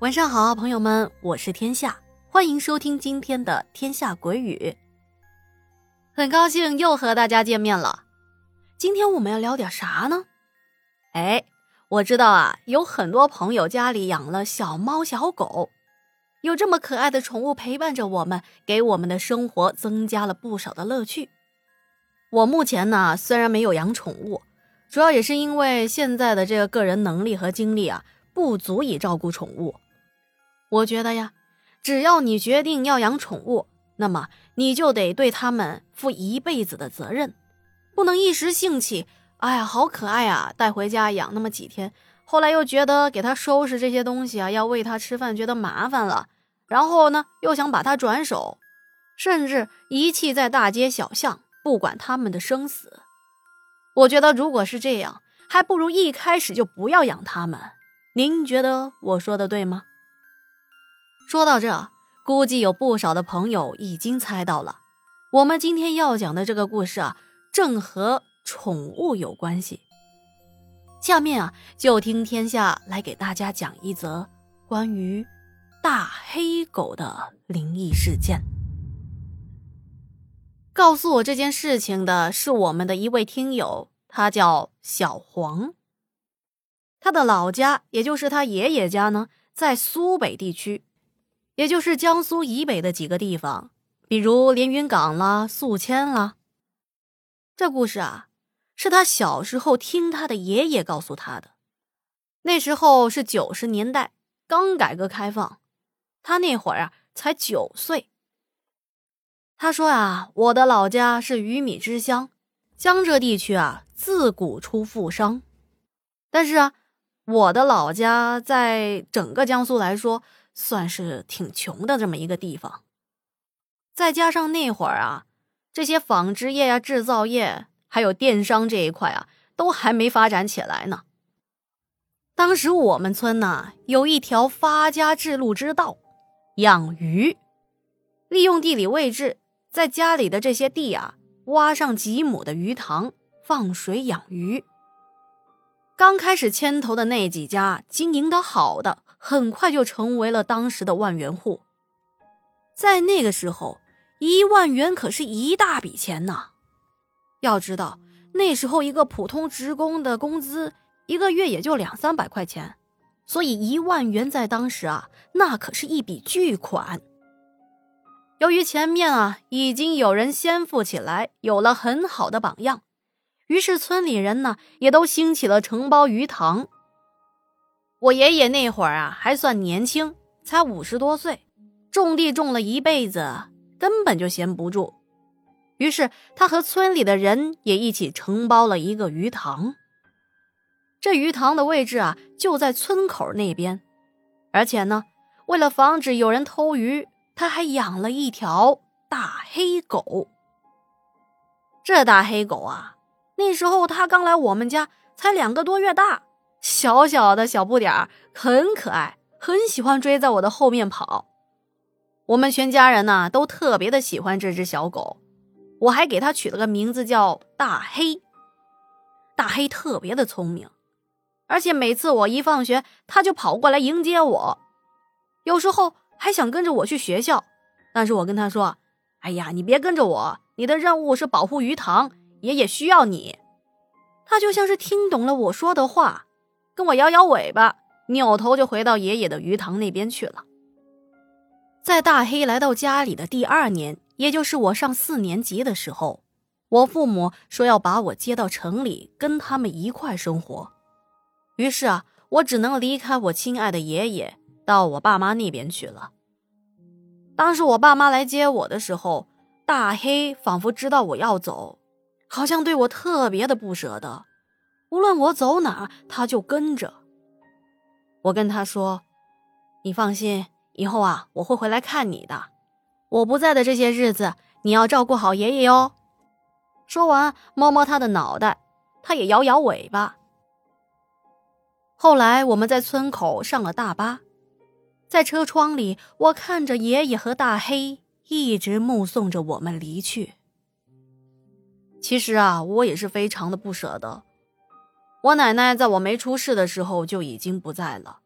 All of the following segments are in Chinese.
晚上好，朋友们，我是天下，欢迎收听今天的《天下鬼语》。很高兴又和大家见面了。今天我们要聊点啥呢？哎，我知道啊，有很多朋友家里养了小猫小狗，有这么可爱的宠物陪伴着我们，给我们的生活增加了不少的乐趣。我目前呢，虽然没有养宠物，主要也是因为现在的这个个人能力和精力啊，不足以照顾宠物。我觉得呀，只要你决定要养宠物，那么你就得对它们负一辈子的责任，不能一时兴起，哎呀，好可爱啊，带回家养那么几天，后来又觉得给它收拾这些东西啊，要喂它吃饭觉得麻烦了，然后呢又想把它转手，甚至遗弃在大街小巷，不管它们的生死。我觉得如果是这样，还不如一开始就不要养它们。您觉得我说的对吗？说到这，估计有不少的朋友已经猜到了，我们今天要讲的这个故事啊，正和宠物有关系。下面啊，就听天下来给大家讲一则关于大黑狗的灵异事件。告诉我这件事情的是我们的一位听友，他叫小黄。他的老家，也就是他爷爷家呢，在苏北地区。也就是江苏以北的几个地方，比如连云港啦、宿迁啦。这故事啊，是他小时候听他的爷爷告诉他的。那时候是九十年代，刚改革开放，他那会儿啊才九岁。他说啊，我的老家是鱼米之乡，江浙地区啊自古出富商。但是啊，我的老家在整个江苏来说。算是挺穷的这么一个地方，再加上那会儿啊，这些纺织业呀、制造业还有电商这一块啊，都还没发展起来呢。当时我们村呢有一条发家致富之道，养鱼，利用地理位置，在家里的这些地啊，挖上几亩的鱼塘，放水养鱼。刚开始牵头的那几家经营的好的。很快就成为了当时的万元户。在那个时候，一万元可是一大笔钱呢。要知道，那时候一个普通职工的工资一个月也就两三百块钱，所以一万元在当时啊，那可是一笔巨款。由于前面啊已经有人先富起来，有了很好的榜样，于是村里人呢也都兴起了承包鱼塘。我爷爷那会儿啊，还算年轻，才五十多岁，种地种了一辈子，根本就闲不住。于是他和村里的人也一起承包了一个鱼塘。这鱼塘的位置啊，就在村口那边，而且呢，为了防止有人偷鱼，他还养了一条大黑狗。这大黑狗啊，那时候他刚来我们家，才两个多月大。小小的小不点儿，很可爱，很喜欢追在我的后面跑。我们全家人呢都特别的喜欢这只小狗，我还给它取了个名字叫大黑。大黑特别的聪明，而且每次我一放学，它就跑过来迎接我，有时候还想跟着我去学校，但是我跟他说：“哎呀，你别跟着我，你的任务是保护鱼塘，爷爷需要你。”它就像是听懂了我说的话。跟我摇摇尾巴，扭头就回到爷爷的鱼塘那边去了。在大黑来到家里的第二年，也就是我上四年级的时候，我父母说要把我接到城里跟他们一块生活。于是啊，我只能离开我亲爱的爷爷，到我爸妈那边去了。当时我爸妈来接我的时候，大黑仿佛知道我要走，好像对我特别的不舍得。无论我走哪，他就跟着。我跟他说：“你放心，以后啊，我会回来看你的。我不在的这些日子，你要照顾好爷爷哟。”说完，摸摸他的脑袋，他也摇摇尾巴。后来，我们在村口上了大巴，在车窗里，我看着爷爷和大黑一直目送着我们离去。其实啊，我也是非常的不舍得。我奶奶在我没出世的时候就已经不在了，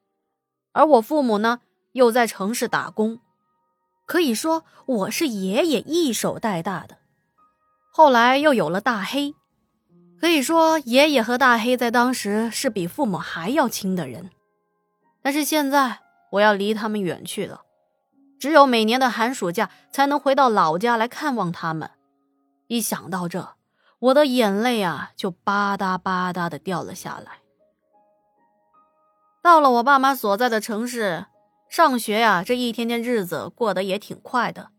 而我父母呢又在城市打工，可以说我是爷爷一手带大的。后来又有了大黑，可以说爷爷和大黑在当时是比父母还要亲的人。但是现在我要离他们远去了，只有每年的寒暑假才能回到老家来看望他们。一想到这，我的眼泪啊就吧嗒吧嗒的掉了下来。到了我爸妈所在的城市上学呀，这一天天日子过得也挺快的，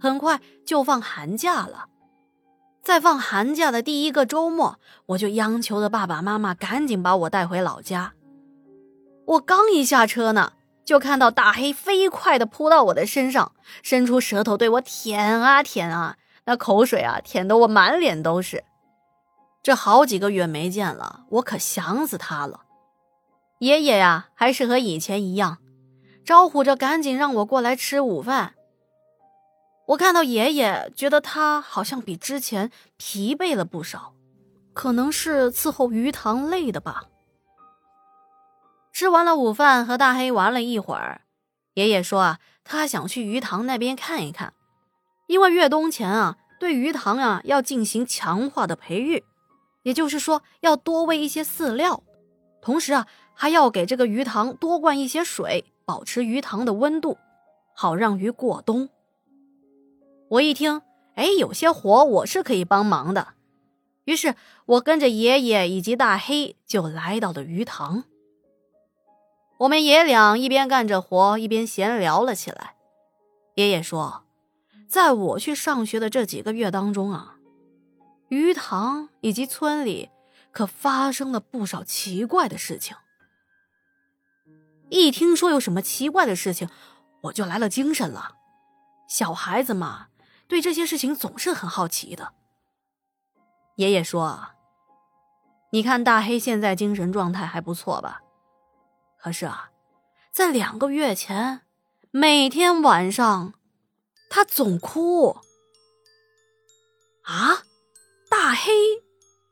很快就放寒假了。在放寒假的第一个周末，我就央求着爸爸妈妈赶紧把我带回老家。我刚一下车呢，就看到大黑飞快的扑到我的身上，伸出舌头对我舔啊舔啊，那口水啊舔得我满脸都是。这好几个月没见了，我可想死他了。爷爷呀，还是和以前一样，招呼着赶紧让我过来吃午饭。我看到爷爷，觉得他好像比之前疲惫了不少，可能是伺候鱼塘累的吧。吃完了午饭，和大黑玩了一会儿，爷爷说啊，他想去鱼塘那边看一看，因为越冬前啊，对鱼塘啊要进行强化的培育，也就是说要多喂一些饲料，同时啊还要给这个鱼塘多灌一些水，保持鱼塘的温度，好让鱼过冬。我一听，哎，有些活我是可以帮忙的，于是我跟着爷爷以及大黑就来到了鱼塘。我们爷俩一边干着活，一边闲聊了起来。爷爷说，在我去上学的这几个月当中啊，鱼塘以及村里可发生了不少奇怪的事情。一听说有什么奇怪的事情，我就来了精神了。小孩子嘛。对这些事情总是很好奇的。爷爷说：“你看大黑现在精神状态还不错吧？可是啊，在两个月前，每天晚上，他总哭。啊，大黑，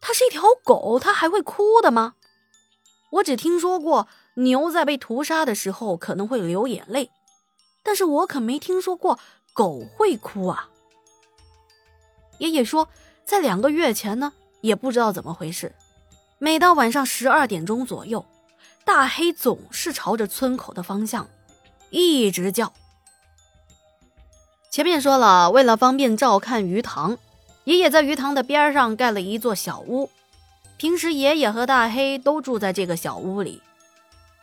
他是一条狗，他还会哭的吗？我只听说过牛在被屠杀的时候可能会流眼泪，但是我可没听说过狗会哭啊。”爷爷说，在两个月前呢，也不知道怎么回事，每到晚上十二点钟左右，大黑总是朝着村口的方向一直叫。前面说了，为了方便照看鱼塘，爷爷在鱼塘的边上盖了一座小屋，平时爷爷和大黑都住在这个小屋里。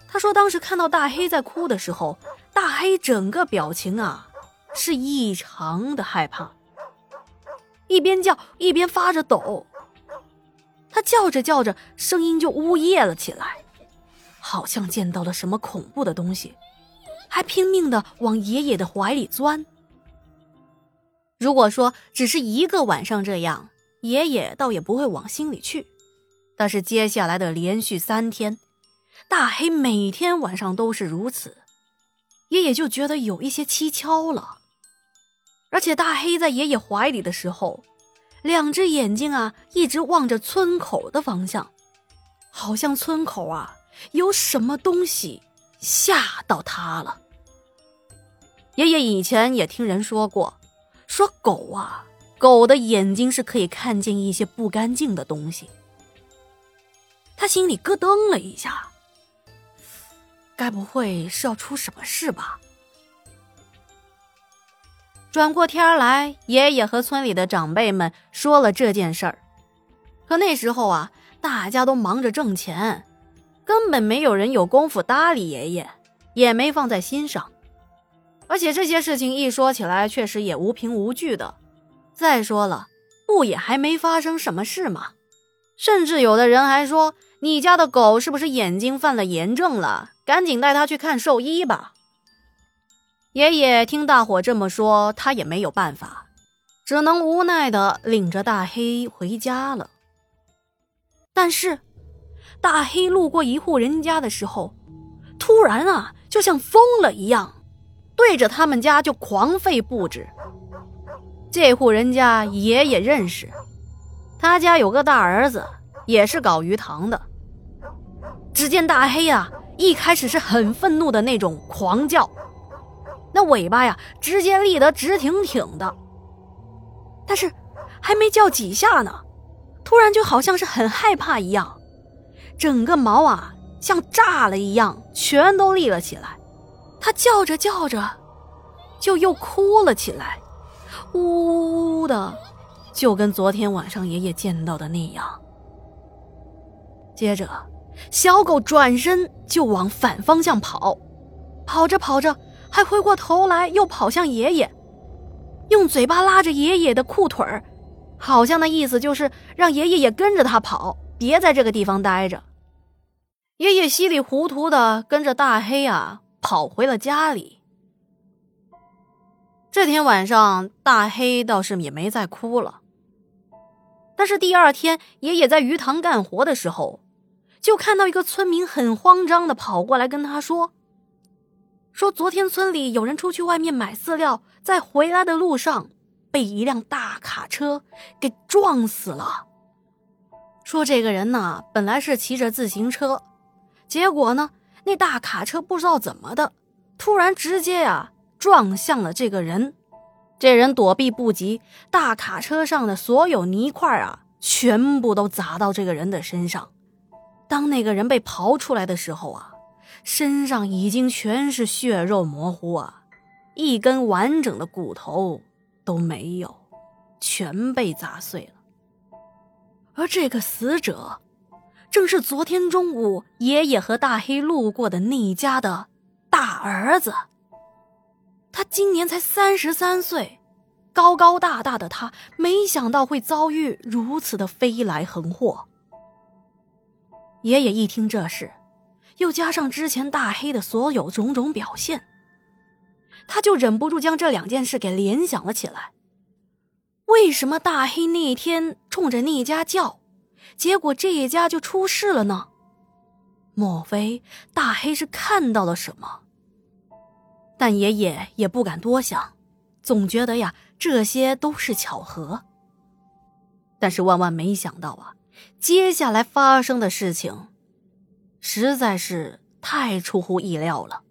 他说，当时看到大黑在哭的时候，大黑整个表情啊是异常的害怕。一边叫一边发着抖，他叫着叫着，声音就呜咽了起来，好像见到了什么恐怖的东西，还拼命的往爷爷的怀里钻。如果说只是一个晚上这样，爷爷倒也不会往心里去，但是接下来的连续三天，大黑每天晚上都是如此，爷爷就觉得有一些蹊跷了。而且大黑在爷爷怀里的时候，两只眼睛啊一直望着村口的方向，好像村口啊有什么东西吓到他了。爷爷以前也听人说过，说狗啊，狗的眼睛是可以看见一些不干净的东西。他心里咯噔了一下，该不会是要出什么事吧？转过天来，爷爷和村里的长辈们说了这件事儿。可那时候啊，大家都忙着挣钱，根本没有人有功夫搭理爷爷，也没放在心上。而且这些事情一说起来，确实也无凭无据的。再说了，不也还没发生什么事吗？甚至有的人还说：“你家的狗是不是眼睛犯了炎症了？赶紧带它去看兽医吧。”爷爷听大伙这么说，他也没有办法，只能无奈的领着大黑回家了。但是，大黑路过一户人家的时候，突然啊，就像疯了一样，对着他们家就狂吠不止。这户人家爷爷认识，他家有个大儿子，也是搞鱼塘的。只见大黑啊，一开始是很愤怒的那种狂叫，那尾巴呀直接立得直挺挺的。但是还没叫几下呢，突然就好像是很害怕一样，整个毛啊像炸了一样，全都立了起来。他叫着叫着，就又哭了起来，呜呜呜的，就跟昨天晚上爷爷见到的那样。接着，小狗转身就往反方向跑，跑着跑着还回过头来，又跑向爷爷，用嘴巴拉着爷爷的裤腿儿，好像那意思就是让爷爷也跟着他跑，别在这个地方待着。爷爷稀里糊涂的跟着大黑啊跑回了家里。这天晚上，大黑倒是也没再哭了。但是第二天，爷爷在鱼塘干活的时候，就看到一个村民很慌张的跑过来跟他说：“说昨天村里有人出去外面买饲料，在回来的路上被一辆大卡车给撞死了。说这个人呢，本来是骑着自行车，结果呢，那大卡车不知道怎么的，突然直接呀撞向了这个人。”这人躲避不及，大卡车上的所有泥块啊，全部都砸到这个人的身上。当那个人被刨出来的时候啊，身上已经全是血肉模糊啊，一根完整的骨头都没有，全被砸碎了。而这个死者，正是昨天中午爷爷和大黑路过的那一家的大儿子。他今年才三十三岁，高高大大的他，没想到会遭遇如此的飞来横祸。爷爷一听这事，又加上之前大黑的所有种种表现，他就忍不住将这两件事给联想了起来。为什么大黑那天冲着那家叫，结果这一家就出事了呢？莫非大黑是看到了什么？但爷爷也不敢多想，总觉得呀这些都是巧合。但是万万没想到啊，接下来发生的事情，实在是太出乎意料了。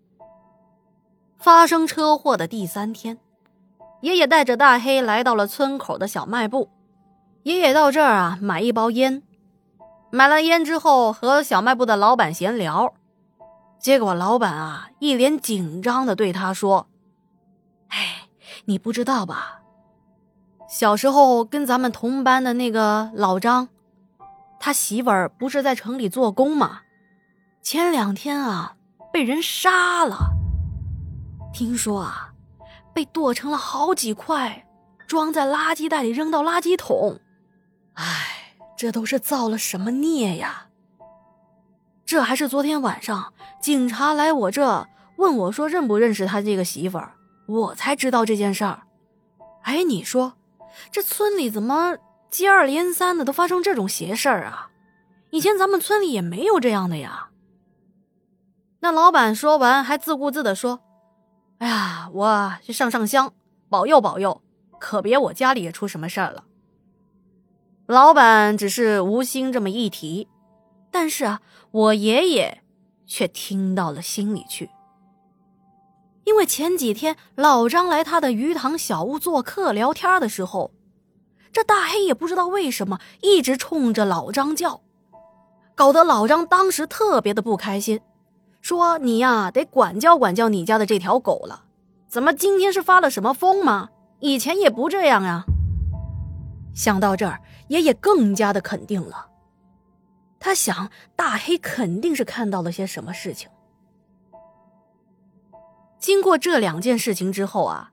发生车祸的第三天，爷爷带着大黑来到了村口的小卖部。爷爷到这儿啊买一包烟，买了烟之后和小卖部的老板闲聊。结果老板啊，一脸紧张的对他说：“哎，你不知道吧？小时候跟咱们同班的那个老张，他媳妇儿不是在城里做工吗？前两天啊，被人杀了。听说啊，被剁成了好几块，装在垃圾袋里扔到垃圾桶。哎，这都是造了什么孽呀？”这还是昨天晚上，警察来我这问我说认不认识他这个媳妇儿，我才知道这件事儿。哎，你说，这村里怎么接二连三的都发生这种邪事儿啊？以前咱们村里也没有这样的呀。那老板说完，还自顾自的说：“哎呀，我去上上香，保佑保佑，可别我家里也出什么事儿了。”老板只是无心这么一提。但是啊，我爷爷却听到了心里去，因为前几天老张来他的鱼塘小屋做客聊天的时候，这大黑也不知道为什么一直冲着老张叫，搞得老张当时特别的不开心，说：“你呀，得管教管教你家的这条狗了，怎么今天是发了什么疯吗？以前也不这样呀。”想到这儿，爷爷更加的肯定了。他想，大黑肯定是看到了些什么事情。经过这两件事情之后啊，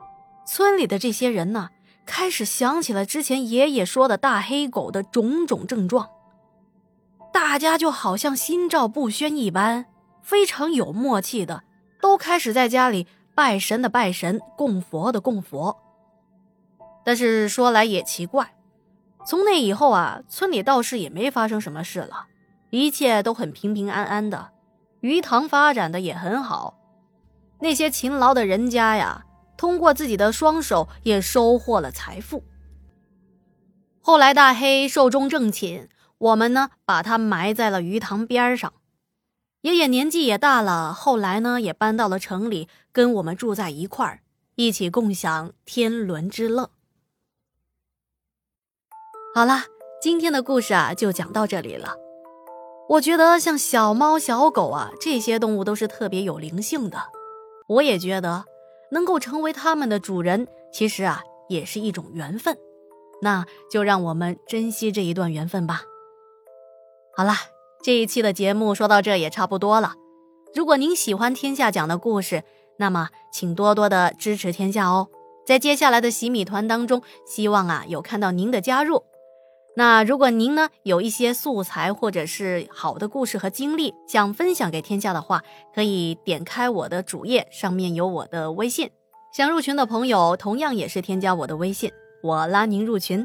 村里的这些人呢，开始想起了之前爷爷说的大黑狗的种种症状。大家就好像心照不宣一般，非常有默契的，都开始在家里拜神的拜神，供佛的供佛。但是说来也奇怪，从那以后啊，村里倒是也没发生什么事了。一切都很平平安安的，鱼塘发展的也很好。那些勤劳的人家呀，通过自己的双手也收获了财富。后来大黑寿终正寝，我们呢把他埋在了鱼塘边上。爷爷年纪也大了，后来呢也搬到了城里，跟我们住在一块儿，一起共享天伦之乐。好了，今天的故事啊就讲到这里了。我觉得像小猫、小狗啊这些动物都是特别有灵性的，我也觉得能够成为它们的主人，其实啊也是一种缘分。那就让我们珍惜这一段缘分吧。好了，这一期的节目说到这也差不多了。如果您喜欢天下讲的故事，那么请多多的支持天下哦。在接下来的洗米团当中，希望啊有看到您的加入。那如果您呢有一些素材或者是好的故事和经历想分享给天下的话，可以点开我的主页，上面有我的微信。想入群的朋友同样也是添加我的微信。我拉您入群，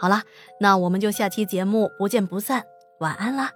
好了，那我们就下期节目不见不散，晚安啦。